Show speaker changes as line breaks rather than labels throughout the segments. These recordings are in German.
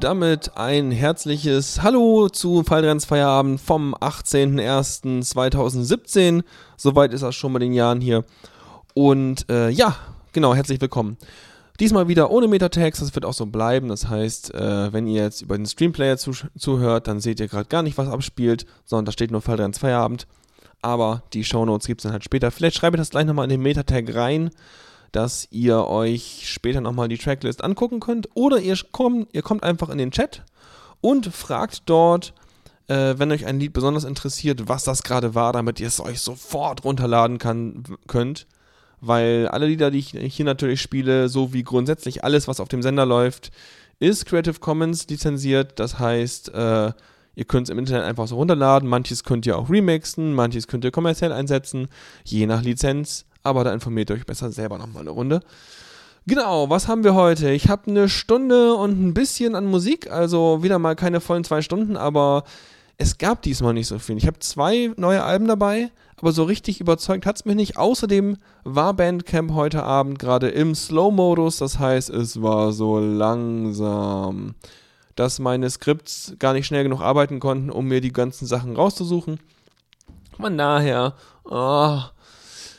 damit ein herzliches Hallo zu Fallrennsfeierabend vom 18.01.2017. Soweit ist das schon bei den Jahren hier. Und äh, ja, genau, herzlich willkommen. Diesmal wieder ohne Metatext, das wird auch so bleiben. Das heißt, äh, wenn ihr jetzt über den Streamplayer zu zuhört, dann seht ihr gerade gar nicht, was abspielt, sondern da steht nur Fallrenns Feierabend. Aber die Shownotes gibt es dann halt später. Vielleicht schreibe ich das gleich nochmal in den Metatag rein dass ihr euch später nochmal die Tracklist angucken könnt. Oder ihr kommt, ihr kommt einfach in den Chat und fragt dort, äh, wenn euch ein Lied besonders interessiert, was das gerade war, damit ihr es euch sofort runterladen kann, könnt. Weil alle Lieder, die ich hier natürlich spiele, so wie grundsätzlich alles, was auf dem Sender läuft, ist Creative Commons lizenziert. Das heißt, äh, ihr könnt es im Internet einfach so runterladen. Manches könnt ihr auch remixen, manches könnt ihr kommerziell einsetzen, je nach Lizenz aber da informiert ihr euch besser selber nochmal eine Runde. Genau, was haben wir heute? Ich habe eine Stunde und ein bisschen an Musik, also wieder mal keine vollen zwei Stunden, aber es gab diesmal nicht so viel. Ich habe zwei neue Alben dabei, aber so richtig überzeugt hat es mich nicht. Außerdem war Bandcamp heute Abend gerade im Slow-Modus, das heißt, es war so langsam, dass meine Skripts gar nicht schnell genug arbeiten konnten, um mir die ganzen Sachen rauszusuchen. Von daher, oh,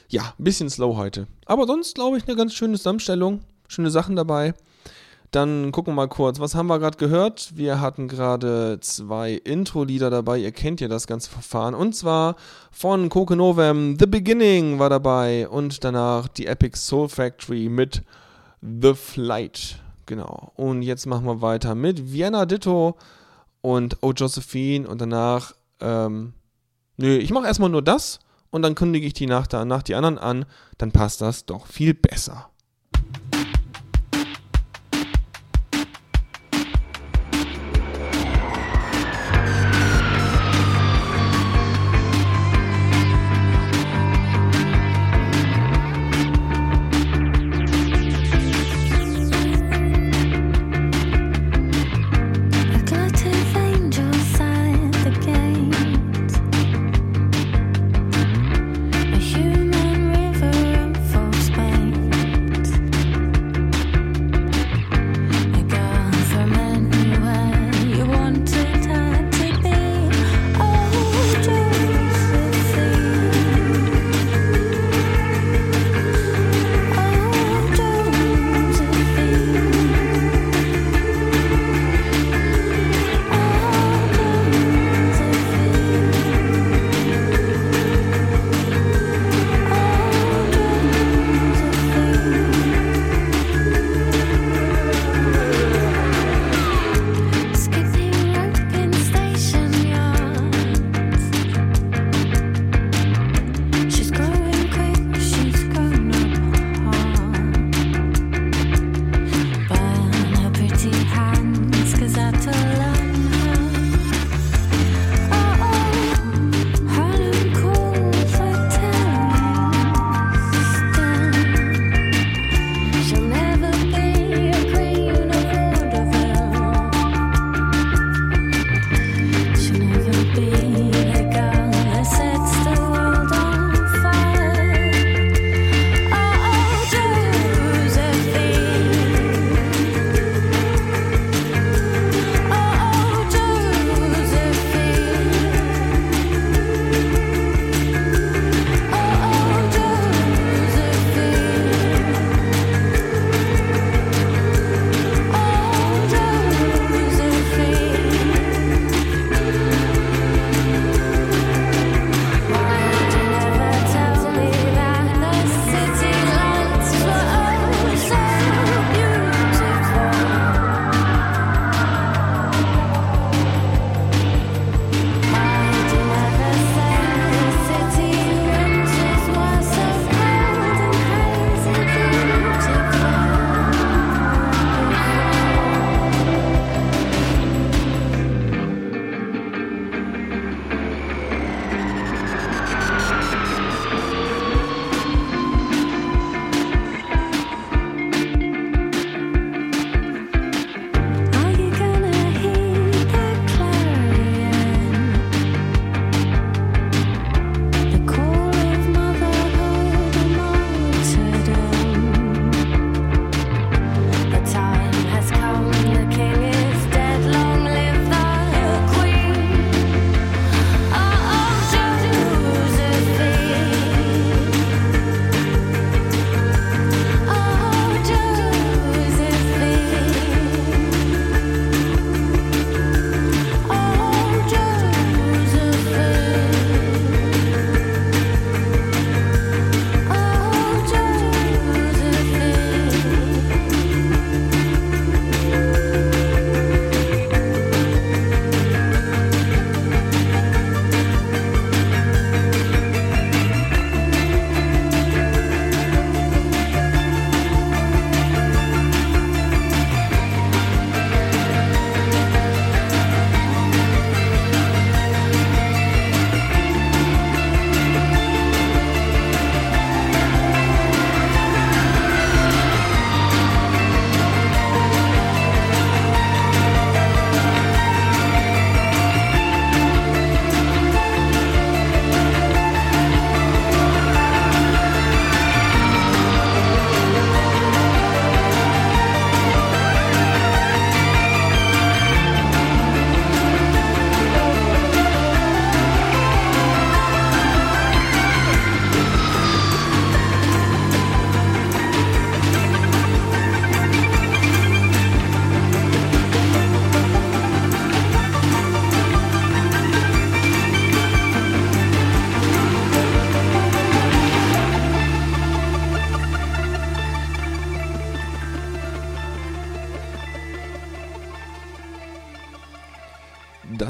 ja, ein bisschen slow heute. Aber sonst glaube ich eine ganz schöne Zusammenstellung. Schöne Sachen dabei. Dann gucken wir mal kurz, was haben wir gerade gehört? Wir hatten gerade zwei Intro-Lieder dabei. Ihr kennt ja das ganze Verfahren. Und zwar von Coke Novem, The Beginning war dabei. Und danach die Epic Soul Factory mit The Flight. Genau. Und jetzt machen wir weiter mit Vienna Ditto und Oh Josephine. Und danach, ähm, nö, ich mache erstmal nur das und dann kündige ich die nach, danach die anderen an, dann passt das doch viel besser.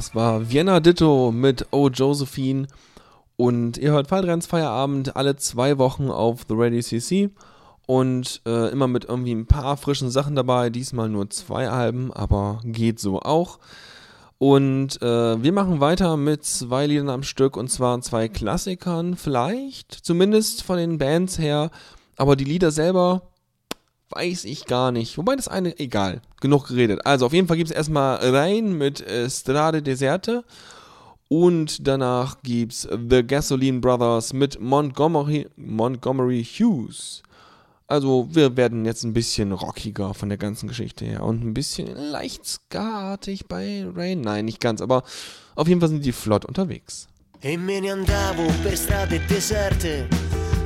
Das war Vienna Ditto mit Oh Josephine. Und ihr hört Fallrenns Feierabend alle zwei Wochen auf The Ready CC. Und äh, immer mit irgendwie ein paar frischen Sachen dabei. Diesmal nur zwei Alben, aber geht so auch. Und äh, wir machen weiter mit zwei Liedern am Stück und zwar zwei Klassikern, vielleicht, zumindest von den Bands her. Aber die Lieder selber weiß ich gar nicht. Wobei das eine, egal, genug geredet. Also auf jeden Fall gibt es erstmal rein mit äh, Strade Deserte. Und danach gibt's The Gasoline Brothers mit Montgomery, Montgomery Hughes. Also wir werden jetzt ein bisschen rockiger von der ganzen Geschichte her und ein bisschen leicht skatig bei Rain. Nein, nicht ganz, aber auf jeden Fall sind die flott unterwegs.
E me ne andavo per strade deserte,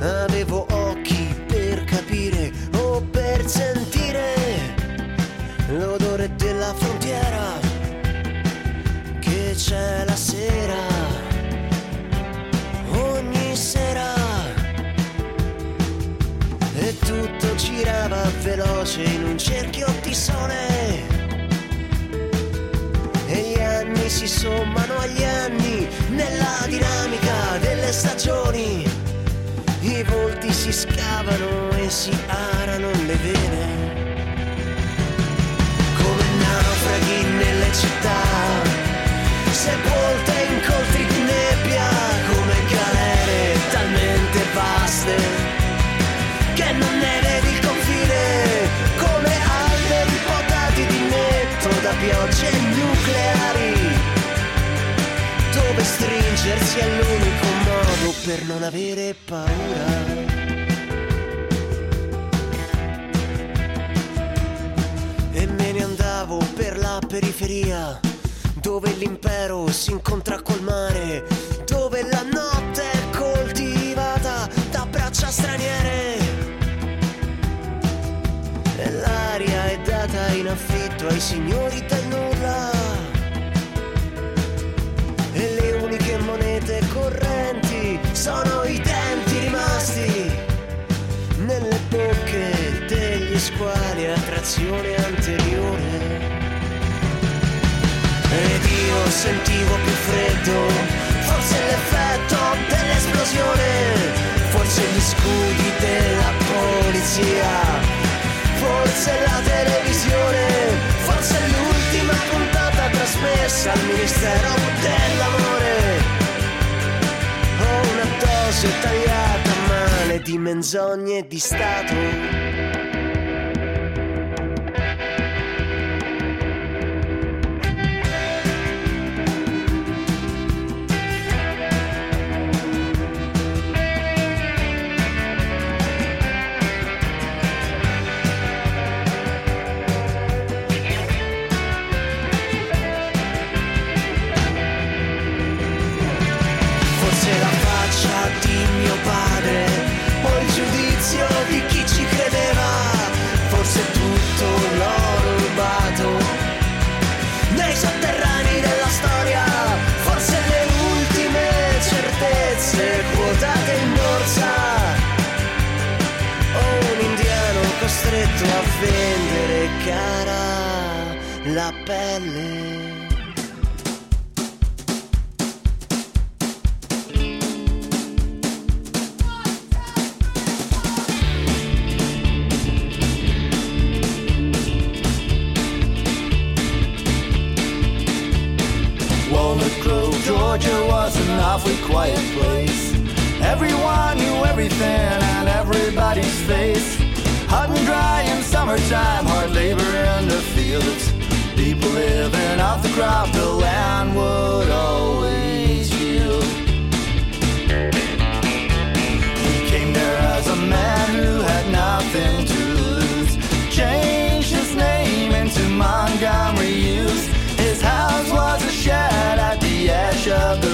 avevo occhi per capire sentire l'odore della frontiera che c'è la sera, ogni sera. E tutto girava veloce in un cerchio di sole. E gli anni si sommano agli anni nella dinamica delle stagioni. I volti si scavano e si arano le vene. Come naufraghi nelle città, sepolte in coltri di nebbia, come galere talmente vaste che non ne vedi il confine, come alberi potati di netto da piogge nucleari, dove stringersi è l'unico modo per non avere paura. E me ne andavo per la periferia, dove l'impero si incontra col mare, dove la notte è coltivata da braccia straniere. E l'aria è data in affitto ai signori del nulla. Sono i denti rimasti nelle bocche degli squali a trazione anteriore. Ed io sentivo più freddo, forse l'effetto dell'esplosione, forse gli scudi della polizia, forse la televisione, forse l'ultima puntata trasmessa al Ministero dell'Amore naso tagliata a male di menzogne di stato. Costretto a vendere cara la pelle.
Georgia was an awfully quiet summertime, hard labor in the fields. People living off the crop, the land would always yield. He came there as a man who had nothing to lose. Changed his name into Montgomery Hughes. His house was a shed at the edge of the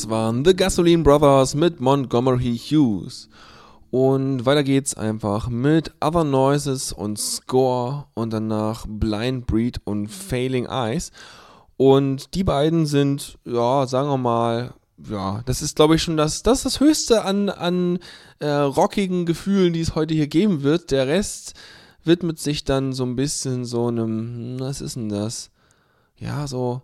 Das waren The Gasoline Brothers mit Montgomery Hughes. Und weiter geht's einfach mit Other Noises und Score und danach Blind Breed und Failing Eyes. Und die beiden sind, ja, sagen wir mal, ja, das ist, glaube ich, schon das, das das Höchste an, an äh, rockigen Gefühlen, die es heute hier geben wird. Der Rest widmet sich dann so ein bisschen so einem, hm, was ist denn das? Ja, so,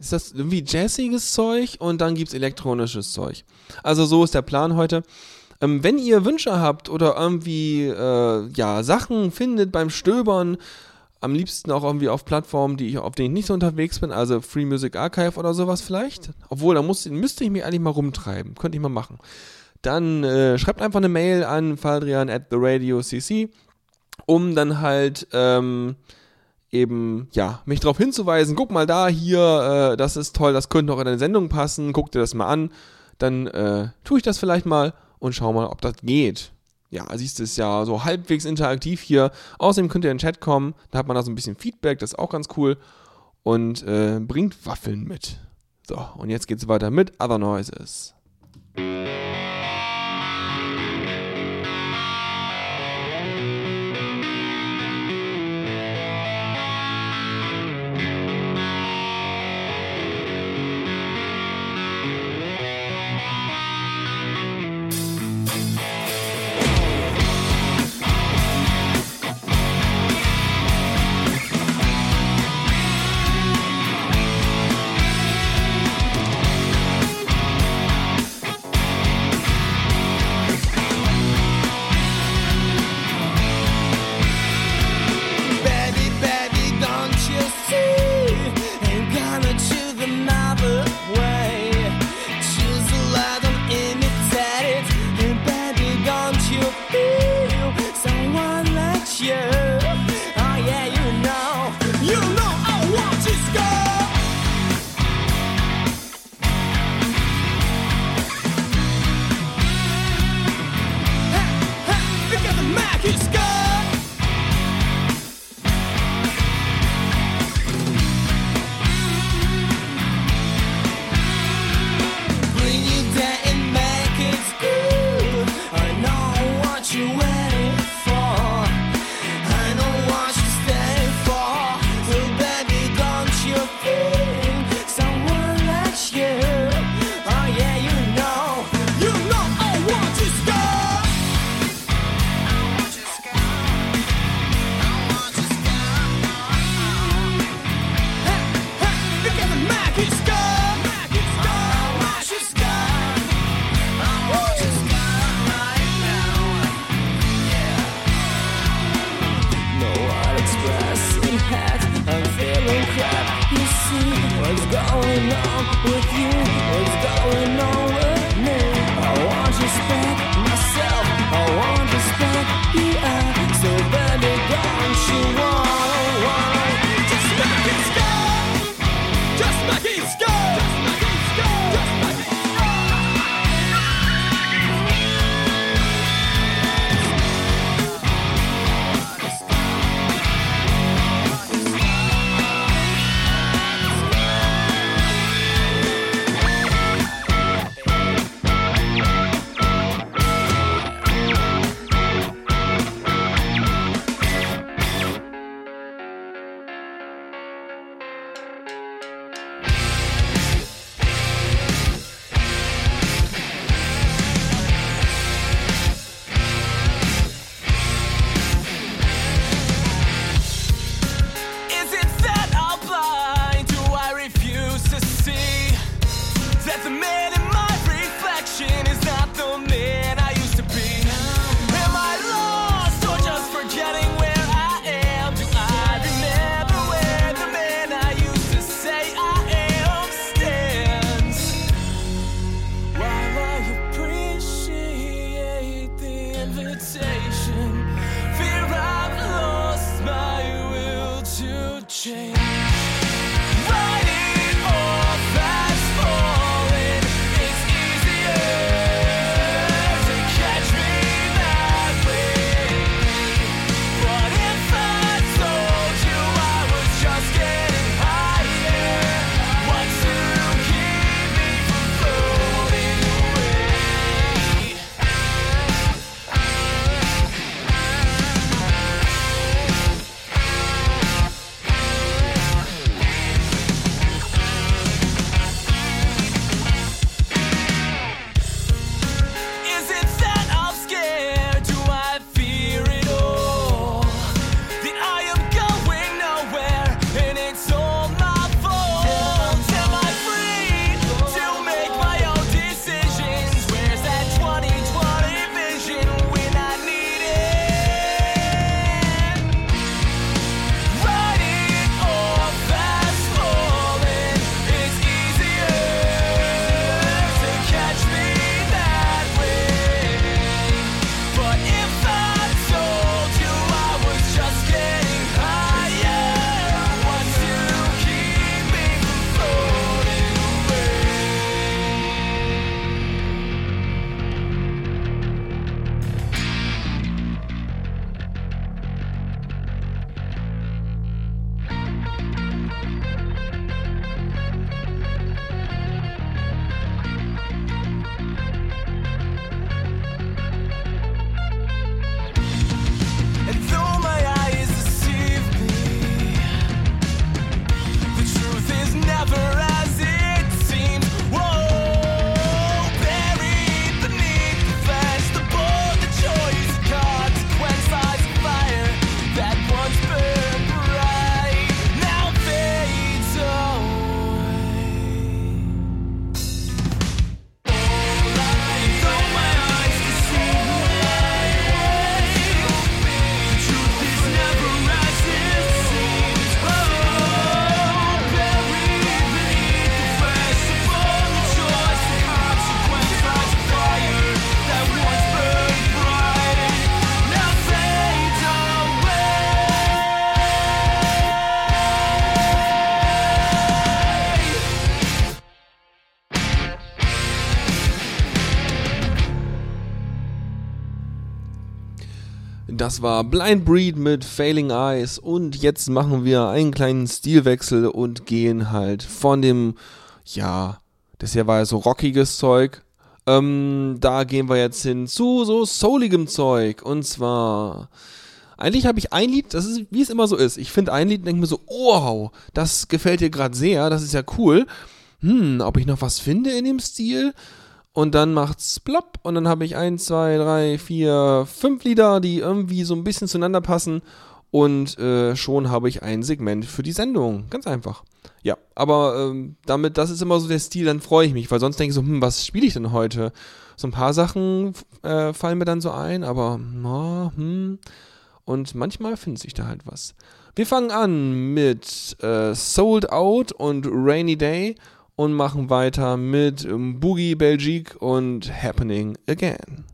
ist das irgendwie jazziges Zeug und dann gibt's elektronisches Zeug. Also so ist der Plan heute. Ähm, wenn ihr Wünsche habt oder irgendwie äh, ja, Sachen findet beim Stöbern, am liebsten auch irgendwie auf Plattformen, die ich, auf denen ich nicht so unterwegs bin, also Free Music Archive oder sowas vielleicht. Obwohl, da muss, müsste ich mich eigentlich mal rumtreiben. Könnte ich mal machen. Dann äh, schreibt einfach eine Mail an faldrian at the radio cc, um dann halt ähm, eben, ja, mich darauf hinzuweisen, guck mal da, hier, äh, das ist toll, das könnte noch in deine Sendung passen, guck dir das mal an. Dann äh, tue ich das vielleicht mal und schau mal, ob das geht. Ja, siehst du, es ja so halbwegs interaktiv hier. Außerdem könnt ihr in den Chat kommen, da hat man da so ein bisschen Feedback, das ist auch ganz cool. Und äh, bringt Waffeln mit. So, und jetzt geht's weiter mit Other Noises. Das war Blind Breed mit Failing Eyes und jetzt machen wir einen kleinen Stilwechsel und gehen halt von dem, ja, das hier war ja so rockiges Zeug. Ähm, da gehen wir jetzt hin zu so souligem Zeug und zwar eigentlich habe ich ein Lied, das ist wie es immer so ist. Ich finde ein Lied und denke mir so, wow, das gefällt dir gerade sehr, das ist ja cool. Hm, ob ich noch was finde in dem Stil? Und dann macht's plopp und dann habe ich eins, zwei, drei, vier, fünf Lieder, die irgendwie so ein bisschen zueinander passen und äh, schon habe ich ein Segment für die Sendung. Ganz einfach. Ja, aber ähm, damit, das ist immer so der Stil, dann freue ich mich, weil sonst denke ich so, hm, was spiele ich denn heute? So ein paar Sachen äh, fallen mir dann so ein, aber na, hm. Und manchmal findet sich da halt was. Wir fangen an mit äh, Sold Out und Rainy Day
und machen weiter mit ähm, Boogie Belgique und Happening Again.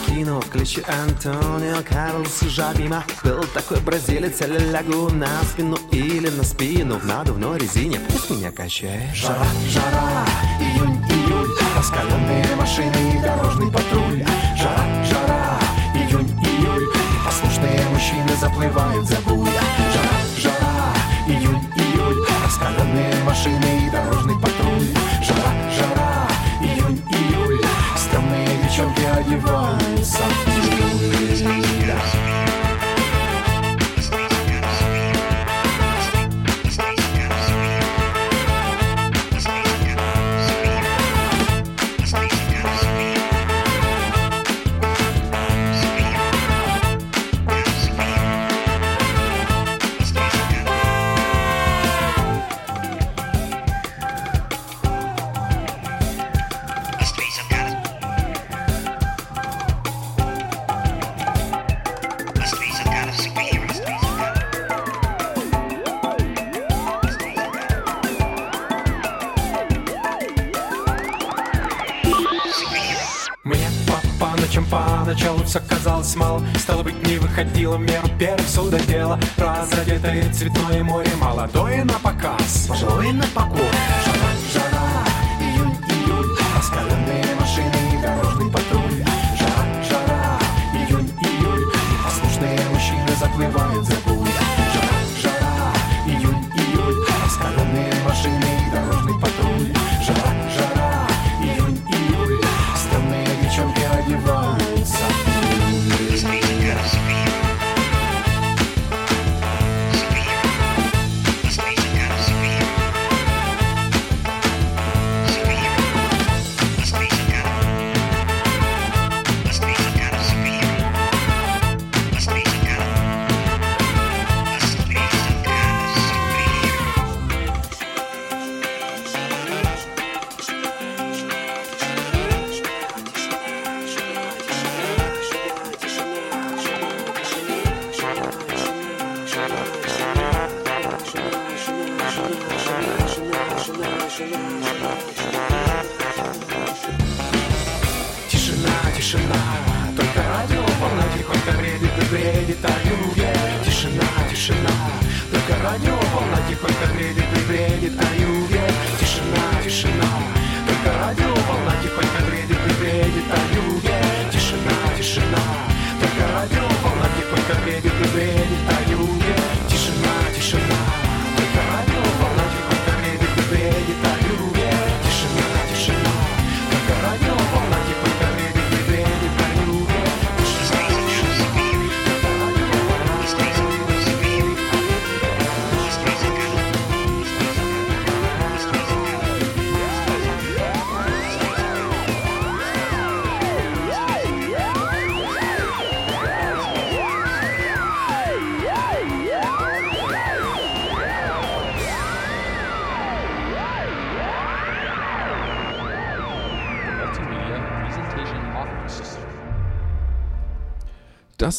Глаза накинул Ключи Антонио Карлос Жабима. Был такой бразилец, я лягу на спину Или на спину. В надувной резине. Пусть меня качает.
Жара, жара, июнь, июль. Раскаленные машины и дорожный патруль. Жара, жара, июнь, июль. Послушные мужчины заплывают за буя
Разодетое цветное море Молодое на показ. Пожилое на покой Тишина, только радио волна тихонько бредит и бредит о юге. Тишина, тишина, только радио волна тихонько бредит и бредит о юге.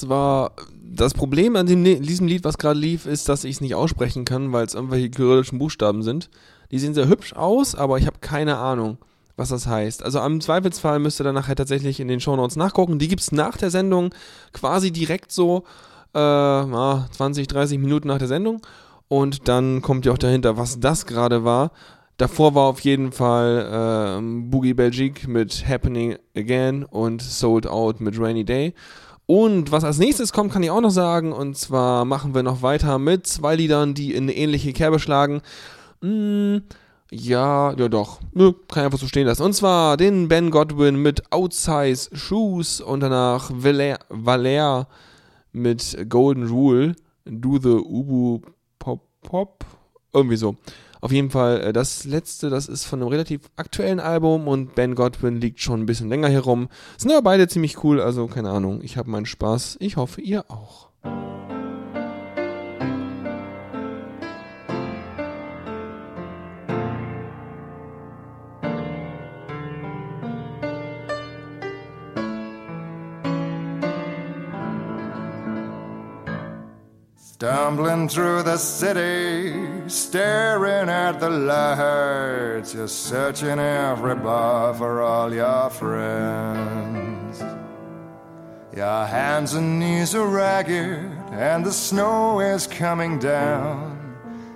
Das war das Problem an dem, diesem Lied, was gerade lief, ist, dass ich es nicht aussprechen kann, weil es irgendwelche kyrillischen Buchstaben sind. Die sehen sehr hübsch aus, aber ich habe keine Ahnung, was das heißt. Also am Zweifelsfall müsst ihr dann nachher tatsächlich in den Shownotes nachgucken. Die gibt es nach der Sendung quasi direkt so äh, ah, 20, 30 Minuten nach der Sendung. Und dann kommt ja auch dahinter, was das gerade war. Davor war auf jeden Fall ähm, Boogie Belgique mit Happening Again und Sold Out mit Rainy Day. Und was als nächstes kommt, kann ich auch noch sagen. Und zwar machen wir noch weiter mit zwei Liedern, die in eine ähnliche Kerbe schlagen. Mm, ja, ja doch. Nö, kann ich einfach so stehen lassen. Und zwar den Ben Godwin mit Outsize Shoes und danach Valer mit Golden Rule. Do the Ubu Pop Pop. Irgendwie so. Auf jeden Fall, äh, das letzte, das ist von einem relativ aktuellen Album und Ben Godwin liegt schon ein bisschen länger herum. Sind aber beide ziemlich cool, also keine Ahnung. Ich habe meinen Spaß. Ich hoffe, ihr auch.
Stumbling through the city, staring at the lights, you're searching every bar for all your friends. Your hands and knees are ragged, and the snow is coming down,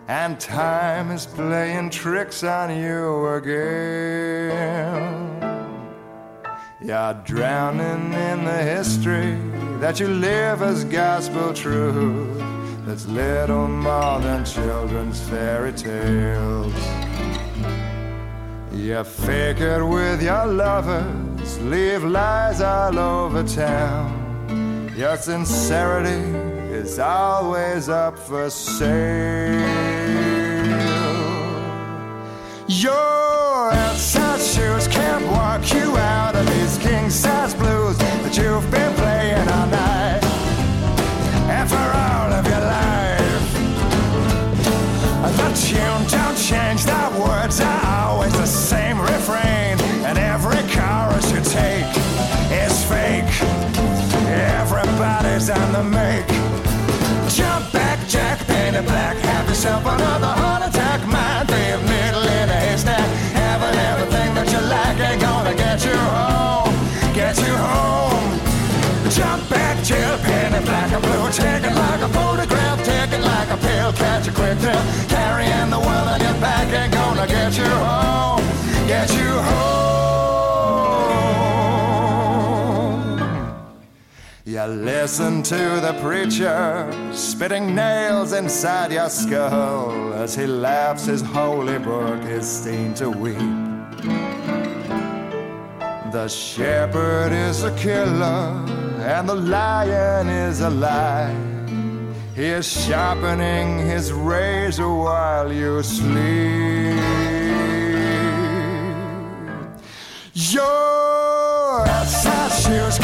and time is playing tricks on you again. You're drowning in the history that you live as gospel truth. That's little more than children's fairy tales. You it with your lovers, leave lies all over town. Your sincerity is always up for sale. Your tune don't change, the words are always the same refrain, and every chorus you take is fake. Everybody's on the make. Jump back, Jack, painted black. Have yourself another heart attack. Mind field, needle in a haystack. Having everything that you like ain't gonna get you home. Get you home. Jump back, chill, painted black and blue. Take it like a photograph, Catch a quick thrill. Carrying the world on your back ain't gonna get you home. Get you home. You listen to the preacher spitting nails inside your skull as he laughs his holy book is seen to weep. The shepherd is a killer and the lion is a lie. He is sharpening his razor while you sleep. Your outside shoes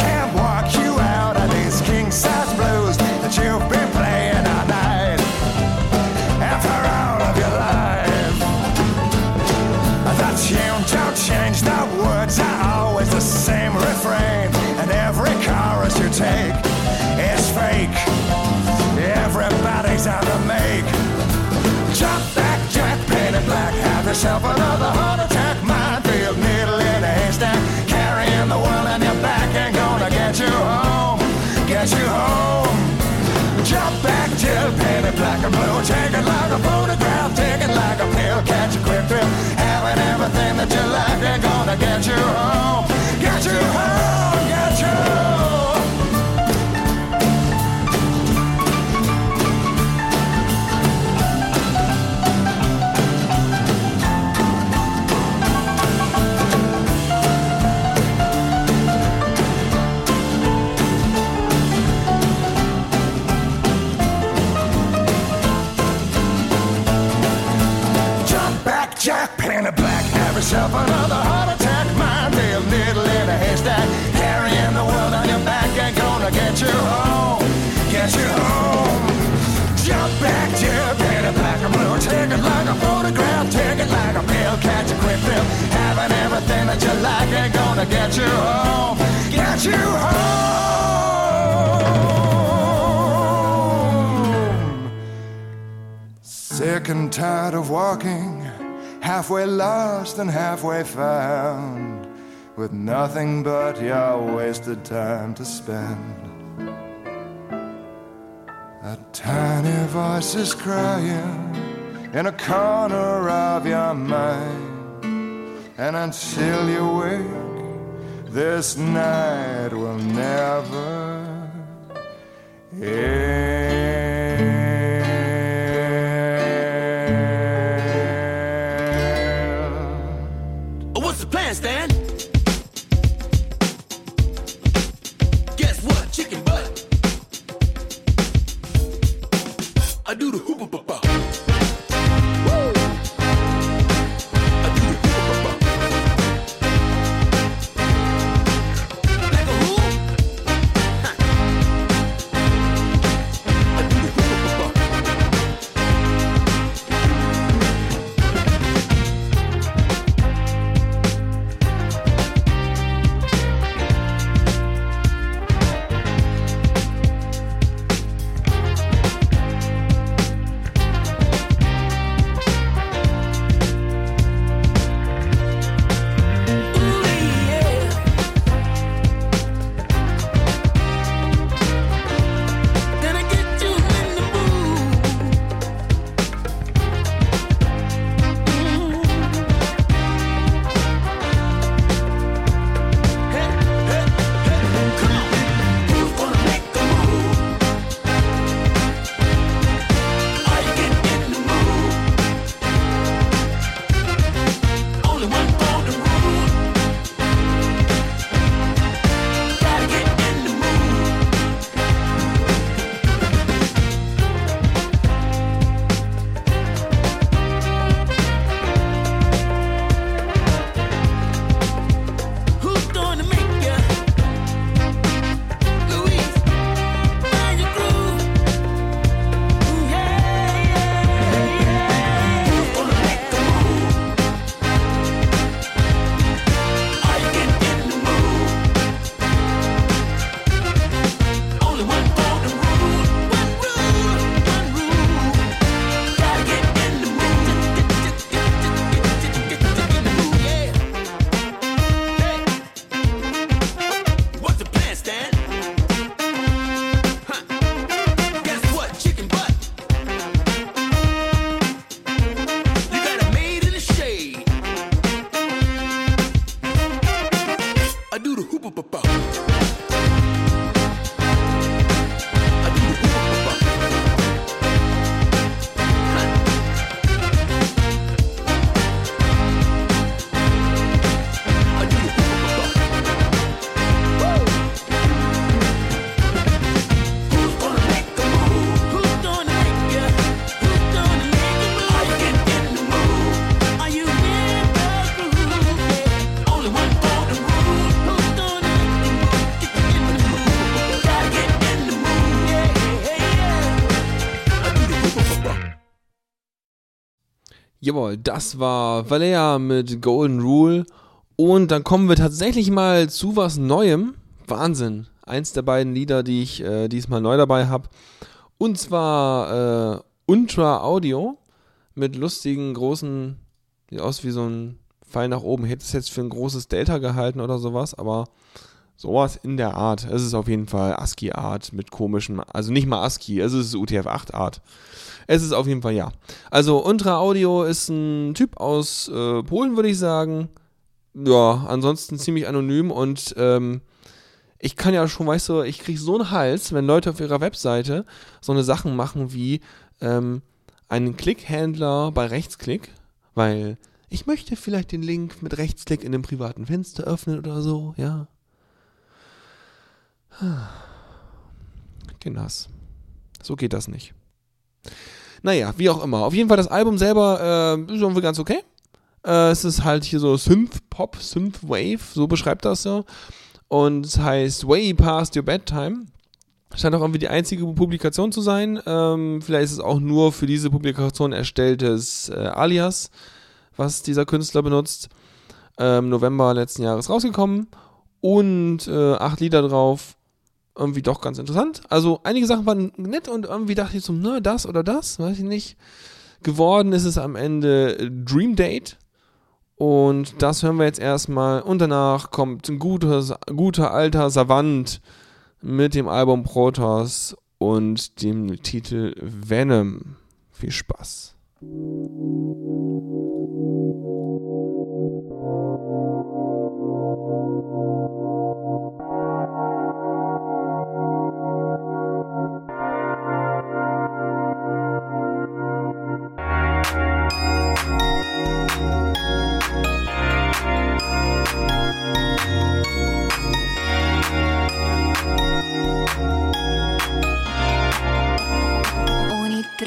yourself another heart attack. Minefield, needle in a haystack. Carrying the world on your back ain't gonna get you home. Get you home. Jump back, chill, painted black and blue. Take it like a photograph, take it like a pill. Catch a quick thrill. Having everything that you like ain't gonna get you home. Yourself another heart attack. Minefield, needle in a haystack. Carrying the world on your back ain't gonna get you home. Get you home. Jump back, Jack, painted black and blue. Take it like a photograph. Take it like a pill. Catch a quick thrill. Having everything that you like ain't gonna get you home. Get you home. Sick and tired of walking, halfway lost and halfway found, with nothing but your wasted time to spend. A tiny voice is crying in a corner of your mind, and until you wake, this night will never end.
Jawohl, das war Valea mit Golden Rule. Und dann kommen wir tatsächlich mal zu was Neuem. Wahnsinn. Eins der beiden Lieder, die ich äh, diesmal neu dabei habe. Und zwar äh, Ultra Audio mit lustigen, großen, sieht aus wie so ein Pfeil nach oben. Hätte es jetzt für ein großes Delta gehalten oder sowas, aber sowas in der Art. Es ist auf jeden Fall ASCII-Art mit komischen, also nicht mal ASCII, es ist UTF-8-Art. Es ist auf jeden Fall ja. Also Ultra Audio ist ein Typ aus äh, Polen, würde ich sagen. Ja, ansonsten ziemlich anonym und ähm, ich kann ja schon, weißt du, ich kriege so einen Hals, wenn Leute auf ihrer Webseite so eine Sachen machen wie ähm, einen Klickhändler bei Rechtsklick, weil ich möchte vielleicht den Link mit Rechtsklick in einem privaten Fenster öffnen oder so, ja. Kinders. So geht das nicht. Naja, wie auch immer. Auf jeden Fall das Album selber äh, ist irgendwie ganz okay. Äh, es ist halt hier so Synth-Pop, Synth-Wave, so beschreibt das so. Und es heißt Way Past Your Bedtime. Scheint auch irgendwie die einzige Publikation zu sein. Ähm, vielleicht ist es auch nur für diese Publikation erstelltes äh, Alias, was dieser Künstler benutzt. Ähm, November letzten Jahres rausgekommen. Und äh, acht Lieder drauf. Irgendwie doch ganz interessant. Also einige Sachen waren nett und irgendwie dachte ich so, ne, das oder das, weiß ich nicht. Geworden ist es am Ende Dream Date. Und das hören wir jetzt erstmal. Und danach kommt ein guter, guter alter Savant mit dem Album Protoss und dem Titel Venom. Viel Spaß.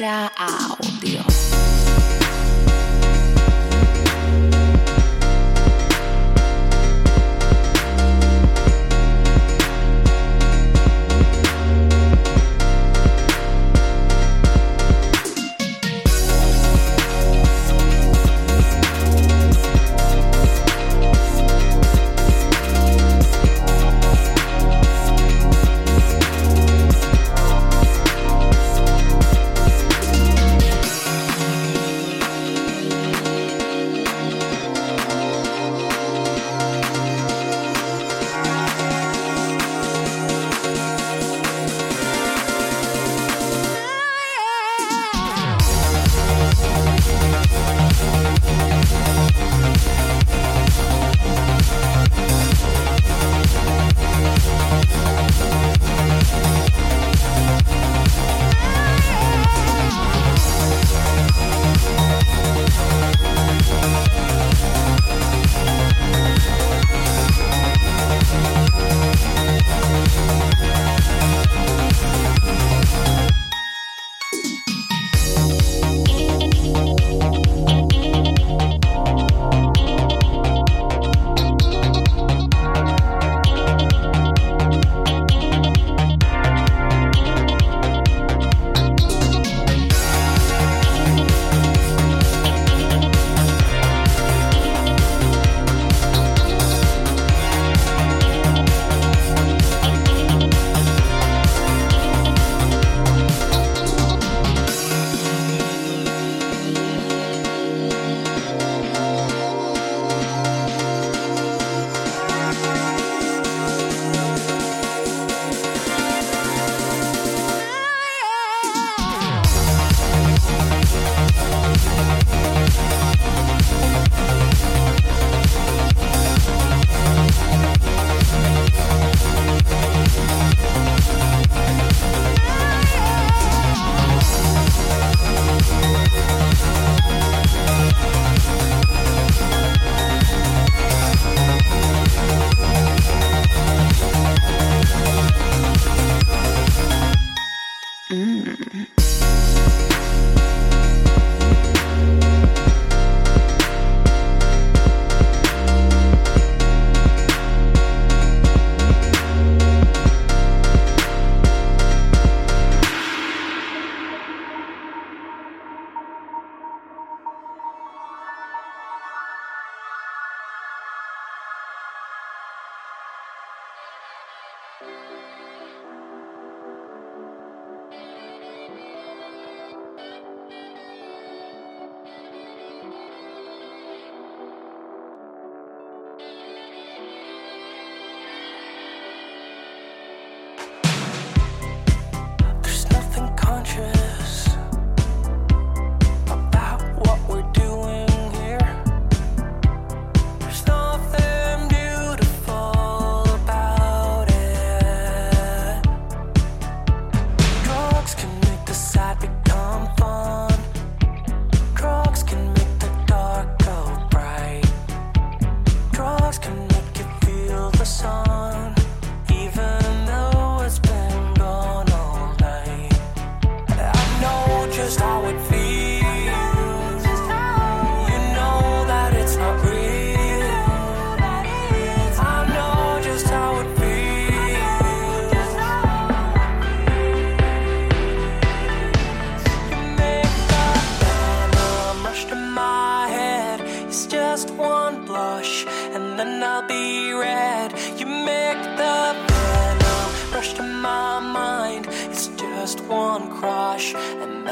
astral.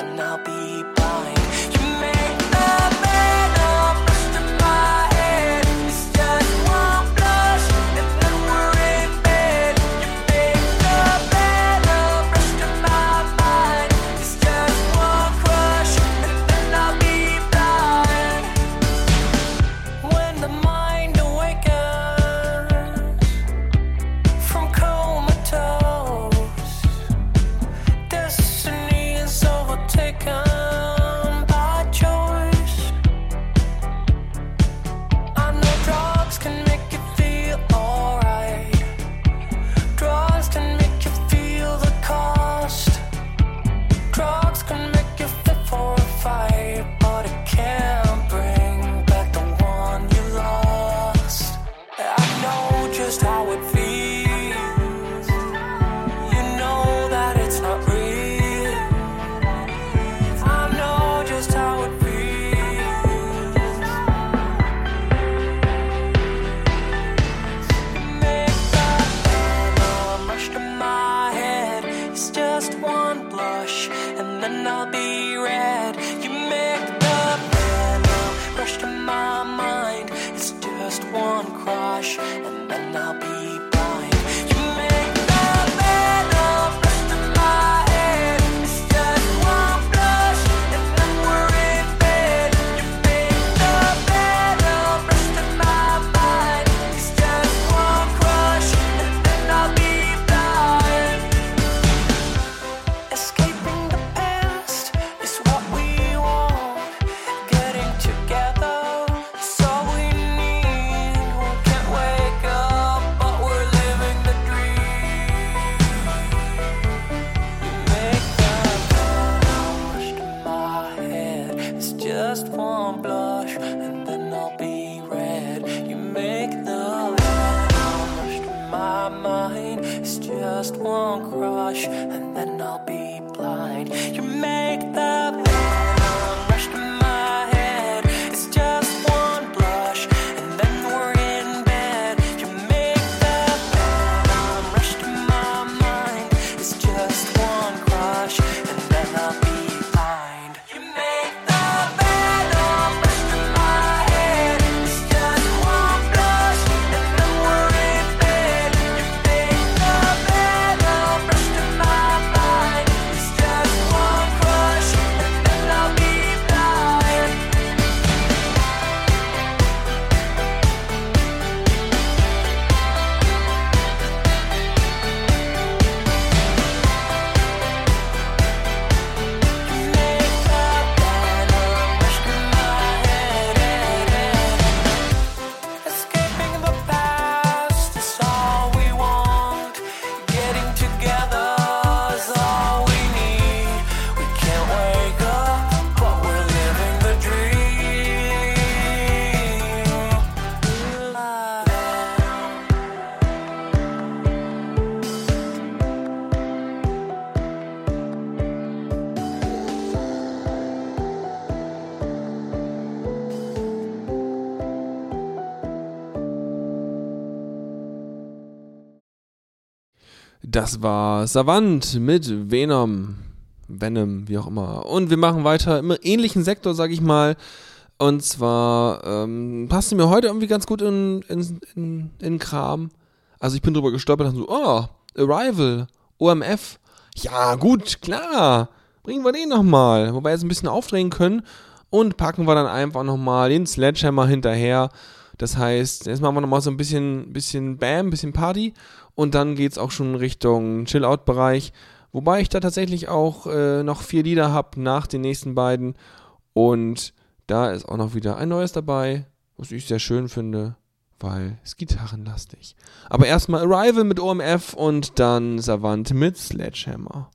I'll just one blush, and then I'll be red. You make the rush to my mind. It's just one crush, and then I'll be blind. You make the
Das war Savant mit Venom. Venom, wie auch immer. Und wir machen weiter im ähnlichen Sektor, sag ich mal. Und zwar ähm, passte mir heute irgendwie ganz gut in, in, in, in Kram. Also ich bin drüber gestolpert und so, oh, Arrival, OMF. Ja, gut, klar. Bringen wir den nochmal. Wobei wir jetzt ein bisschen aufdrehen können. Und packen wir dann einfach nochmal den Sledgehammer hinterher. Das heißt, jetzt machen wir nochmal so ein bisschen, bisschen Bam, bisschen Party. Und dann geht's auch schon Richtung Chill-Out-Bereich. Wobei ich da tatsächlich auch äh, noch vier Lieder habe nach den nächsten beiden. Und da ist auch noch wieder ein neues dabei, was ich sehr schön finde, weil es gitarrenlastig. Aber erstmal Arrival mit OMF und dann Savant mit Sledgehammer.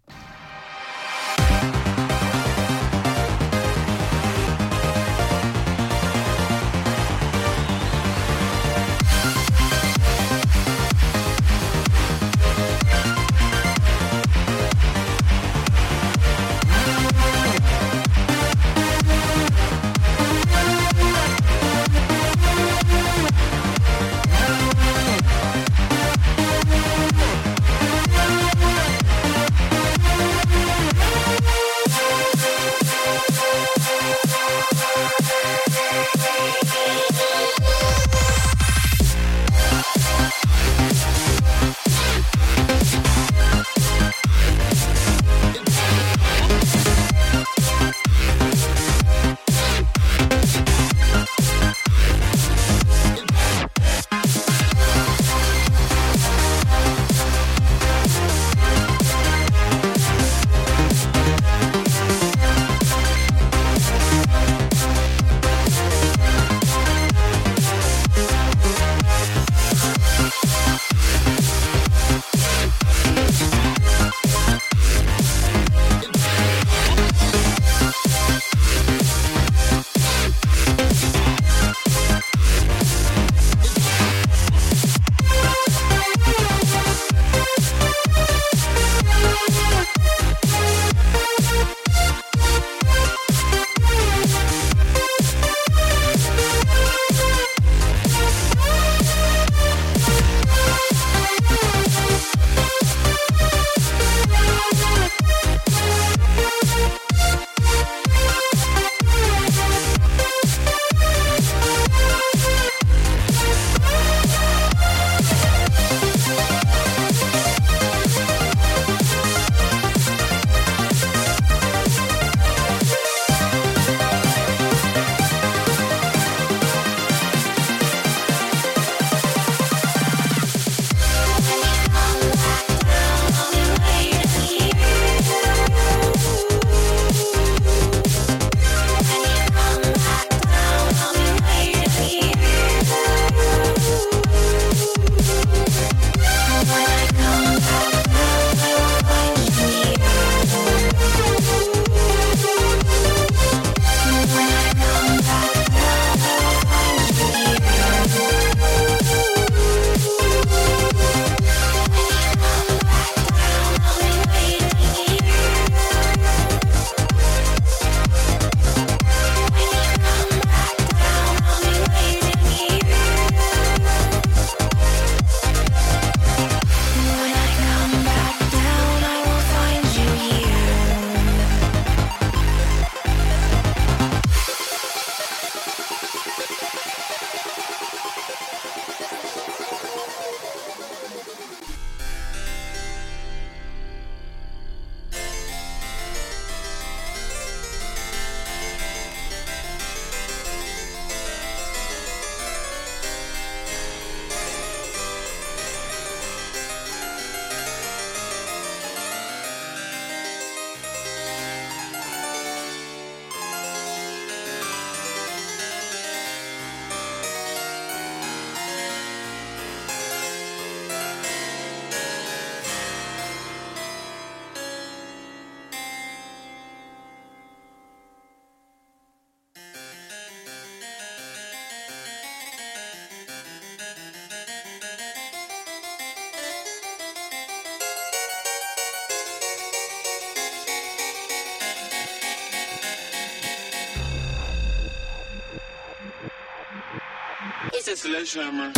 Sledgehammer.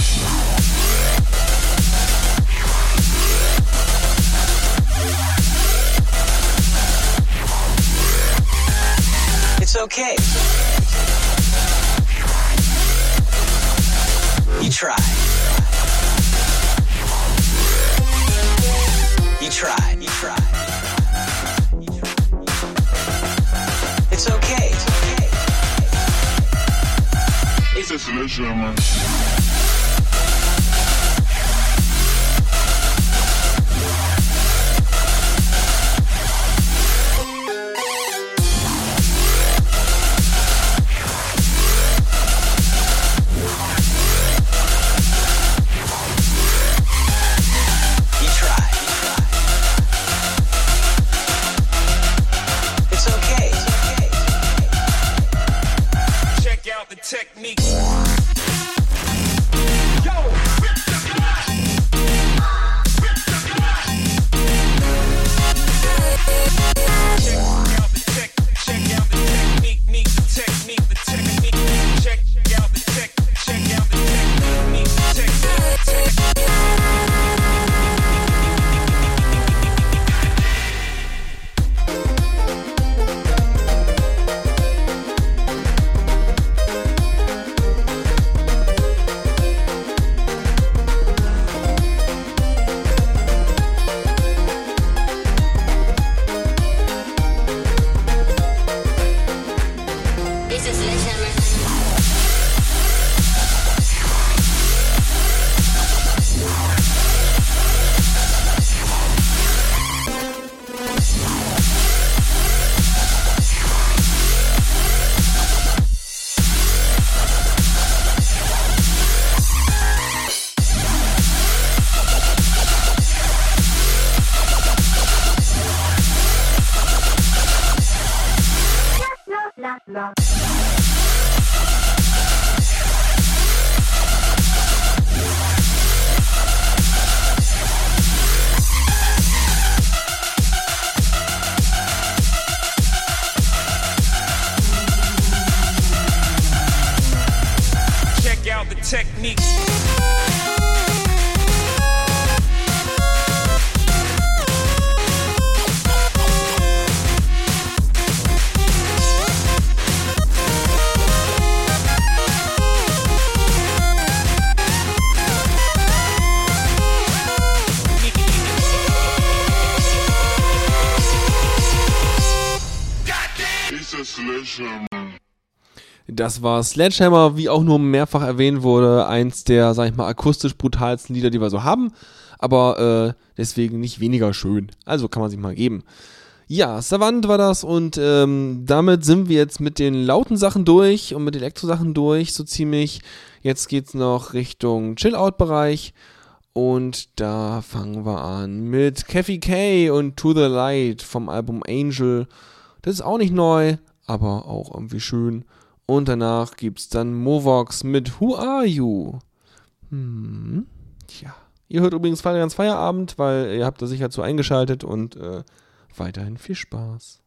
It's okay. You tried. It's
der Sledgehammer.
Das war Sledgehammer, wie auch nur mehrfach erwähnt wurde, eins der, sag ich mal, akustisch brutalsten Lieder, die wir so haben, aber äh, deswegen nicht weniger schön. Also kann man sich mal geben. Ja, Savant war das und ähm, damit sind wir jetzt mit den lauten Sachen durch und mit Elektro-Sachen durch, so ziemlich. Jetzt geht's noch Richtung Chill-Out-Bereich und da fangen wir an mit Kathy K und To the Light vom Album Angel. Das ist auch nicht neu, aber auch irgendwie schön. Und danach gibt's dann Movox mit Who Are You? Hm, tja. Ihr hört übrigens Feierabend, weil ihr habt da sicher zu eingeschaltet und äh, weiterhin viel Spaß.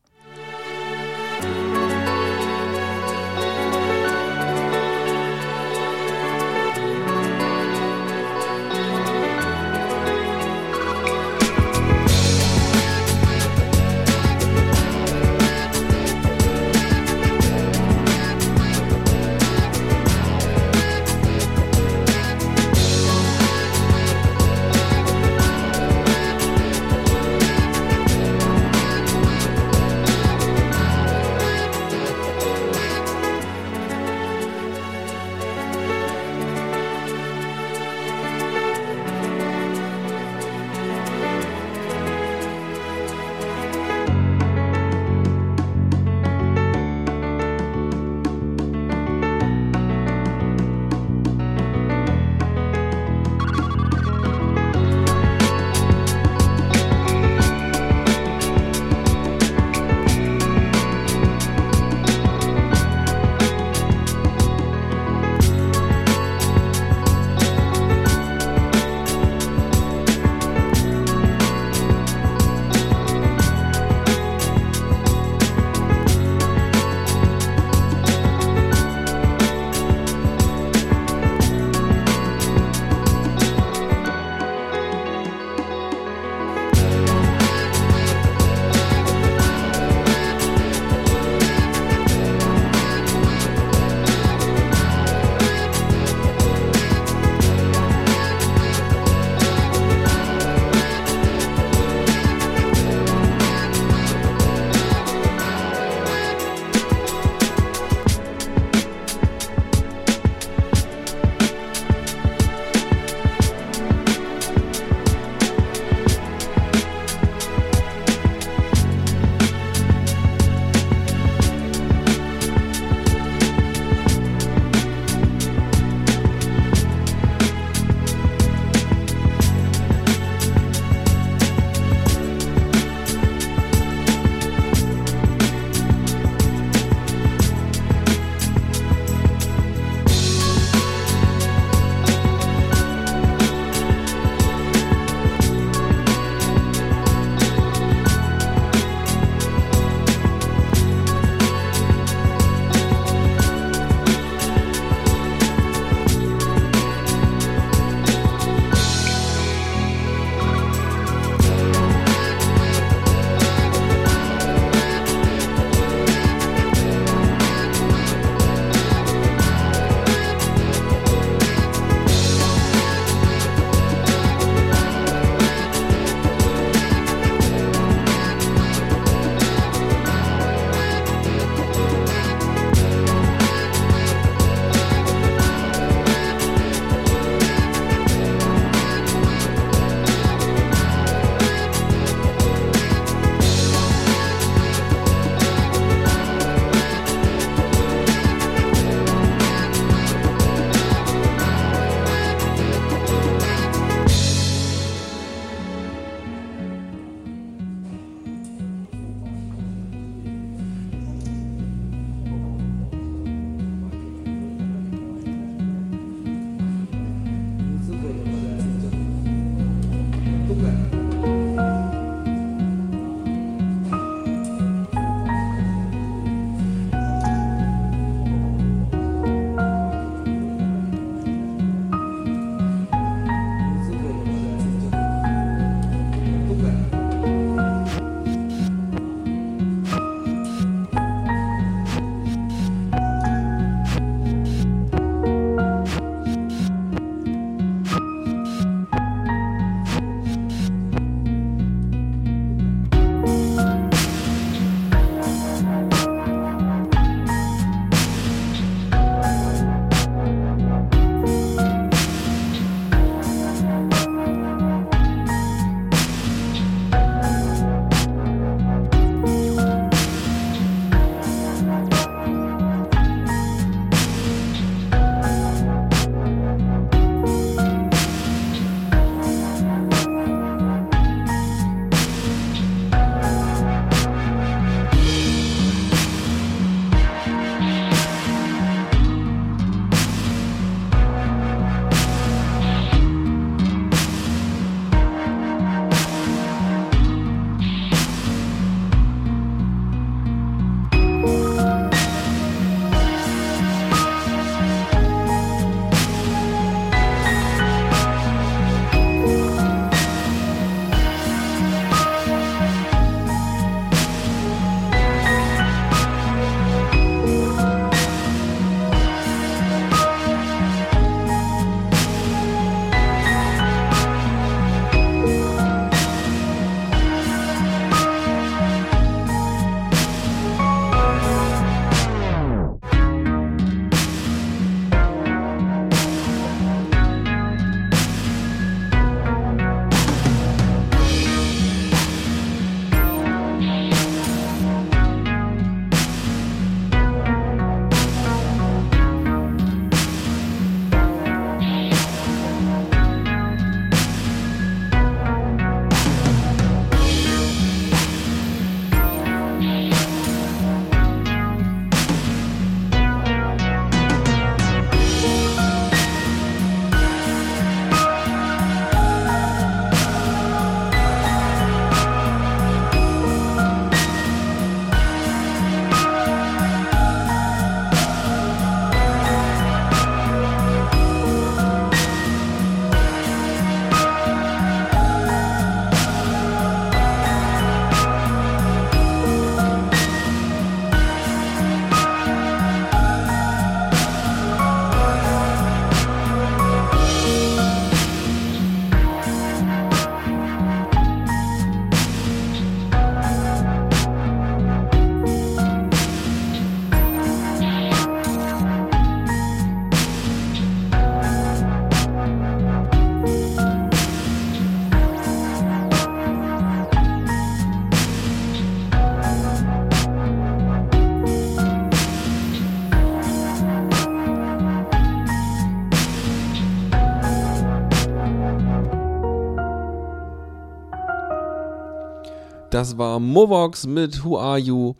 Das war Movox mit Who Are You?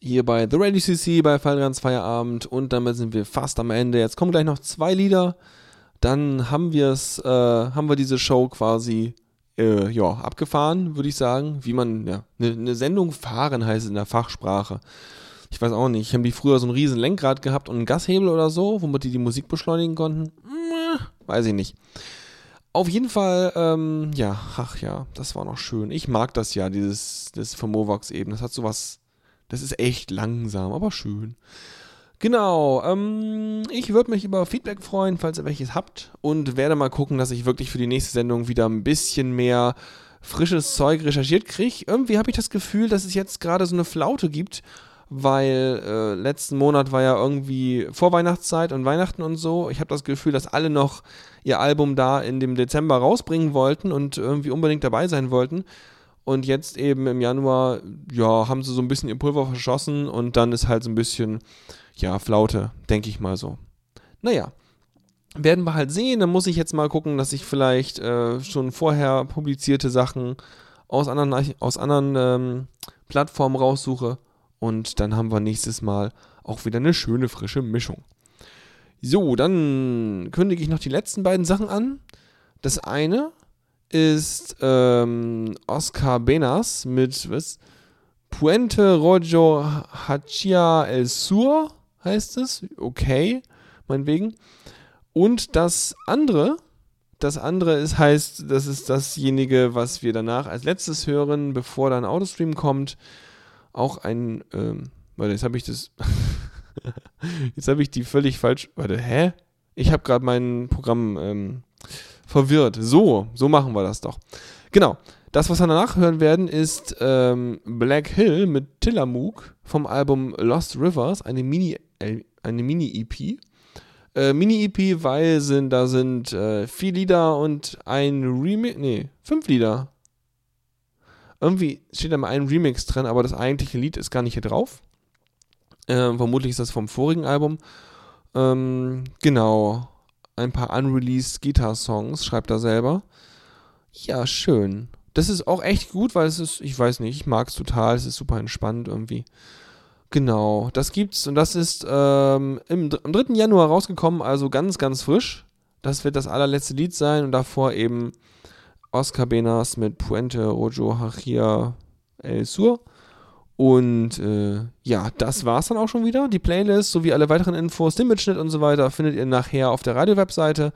Hier bei The Radio CC bei Fallgans Feierabend und damit sind wir fast am Ende. Jetzt kommen gleich noch zwei Lieder. Dann haben wir es, äh, haben wir diese Show quasi äh, ja, abgefahren, würde ich sagen. Wie man, ja, eine ne Sendung fahren heißt in der Fachsprache. Ich weiß auch nicht. Haben die früher so ein riesen Lenkrad gehabt und einen Gashebel oder so, womit die die Musik beschleunigen konnten? Weiß ich nicht. Auf jeden Fall, ähm, ja, ach ja, das war noch schön. Ich mag das ja, dieses, das von Movox eben. Das hat sowas, das ist echt langsam, aber schön. Genau, ähm, ich würde mich über Feedback freuen, falls ihr welches habt. Und werde mal gucken, dass ich wirklich für die nächste Sendung wieder ein bisschen mehr frisches Zeug recherchiert kriege. Irgendwie habe ich das Gefühl, dass es jetzt gerade so eine Flaute gibt, weil äh, letzten Monat war ja irgendwie Vorweihnachtszeit und Weihnachten und so. Ich habe das Gefühl, dass alle noch ihr Album da in dem Dezember rausbringen wollten und irgendwie unbedingt dabei sein wollten. Und jetzt eben im Januar, ja, haben sie so ein bisschen ihr Pulver verschossen und dann ist halt so ein bisschen, ja, Flaute, denke ich mal so. Naja, werden wir halt sehen. Dann muss ich jetzt mal gucken, dass ich vielleicht äh, schon vorher publizierte Sachen aus anderen, aus anderen ähm, Plattformen raussuche. Und dann haben wir nächstes Mal auch wieder eine schöne, frische Mischung. So, dann kündige ich noch die letzten beiden Sachen an. Das eine ist ähm, Oscar Benas mit was? Puente Rojo Hachia El Sur heißt es. Okay, meinetwegen. Und das andere, das andere ist, heißt, das ist dasjenige, was wir danach als letztes hören, bevor dann Autostream kommt. Auch ein, ähm, warte, jetzt habe ich das, jetzt habe ich die völlig falsch, warte, hä? Ich habe gerade mein Programm ähm, verwirrt. So, so machen wir das doch. Genau. Das, was wir danach hören werden, ist ähm, Black Hill mit Tillamook vom Album Lost Rivers, eine Mini, äh, eine Mini-EP. Äh, Mini-EP, weil sind, da sind äh, vier Lieder und ein Remix, nee, fünf Lieder. Irgendwie steht da mal ein Remix drin, aber das eigentliche Lied ist gar nicht hier drauf. Äh, vermutlich ist das vom vorigen Album. Ähm, genau. Ein paar unreleased Guitar-Songs, schreibt er selber. Ja, schön. Das ist auch echt gut, weil es ist, ich weiß nicht, ich mag es total, es ist super entspannt irgendwie. Genau, das gibt's und das ist ähm, im, am 3. Januar rausgekommen, also ganz, ganz frisch. Das wird das allerletzte Lied sein und davor eben Oscar Benas mit Puente Rojo Hachia El Sur. Und äh, ja, das war's dann auch schon wieder. Die Playlist sowie alle weiteren Infos, den Mitschnitt und so weiter findet ihr nachher auf der Radio-Webseite.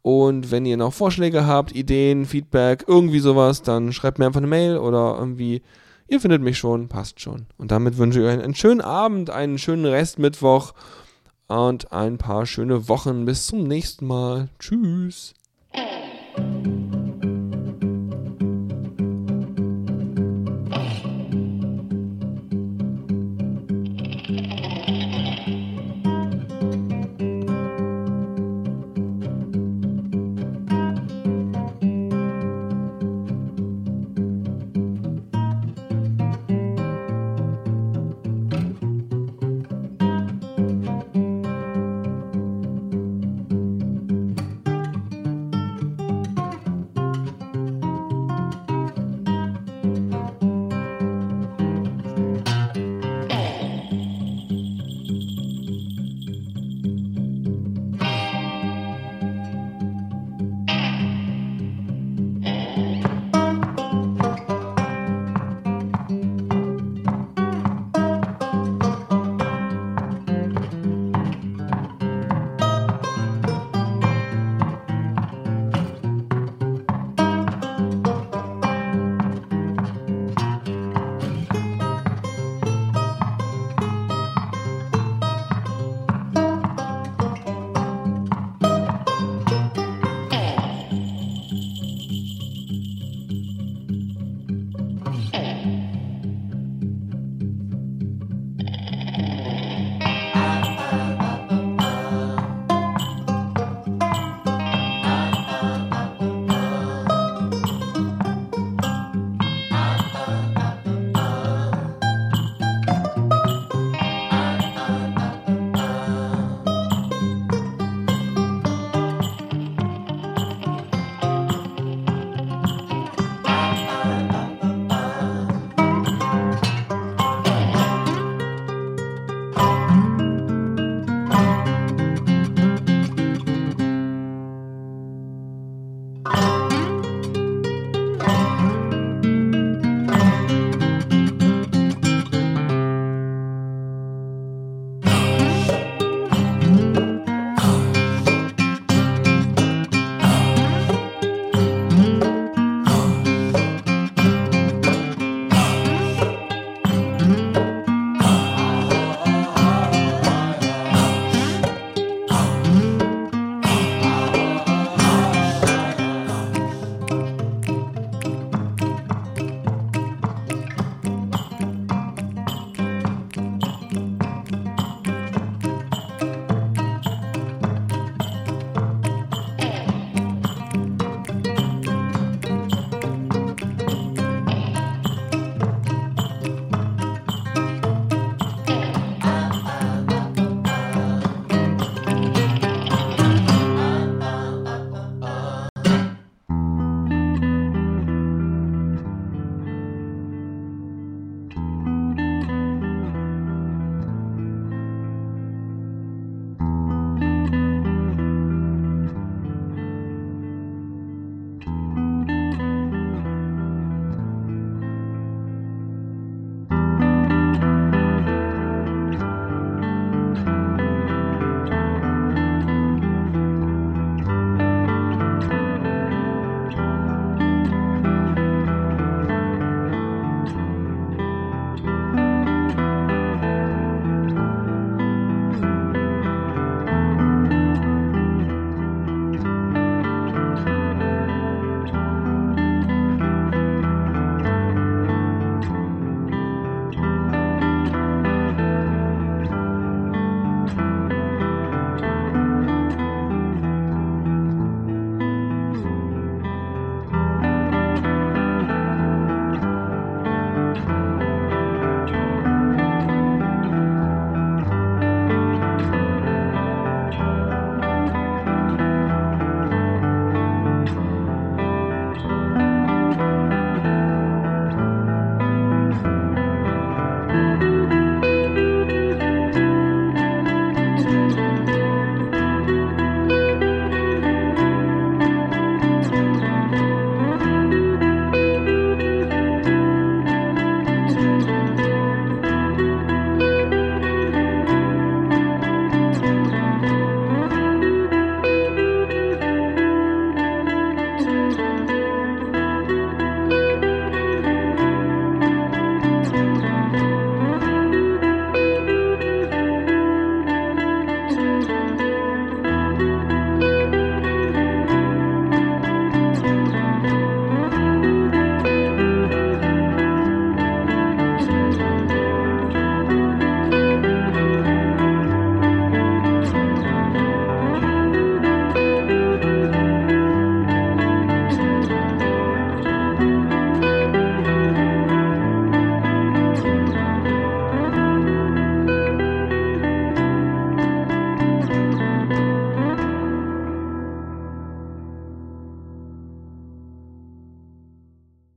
Und wenn ihr noch Vorschläge habt, Ideen, Feedback, irgendwie sowas, dann schreibt mir einfach eine Mail oder irgendwie. Ihr findet mich schon, passt schon. Und damit wünsche ich euch einen schönen Abend, einen schönen Restmittwoch und ein paar schöne Wochen. Bis zum nächsten Mal. Tschüss.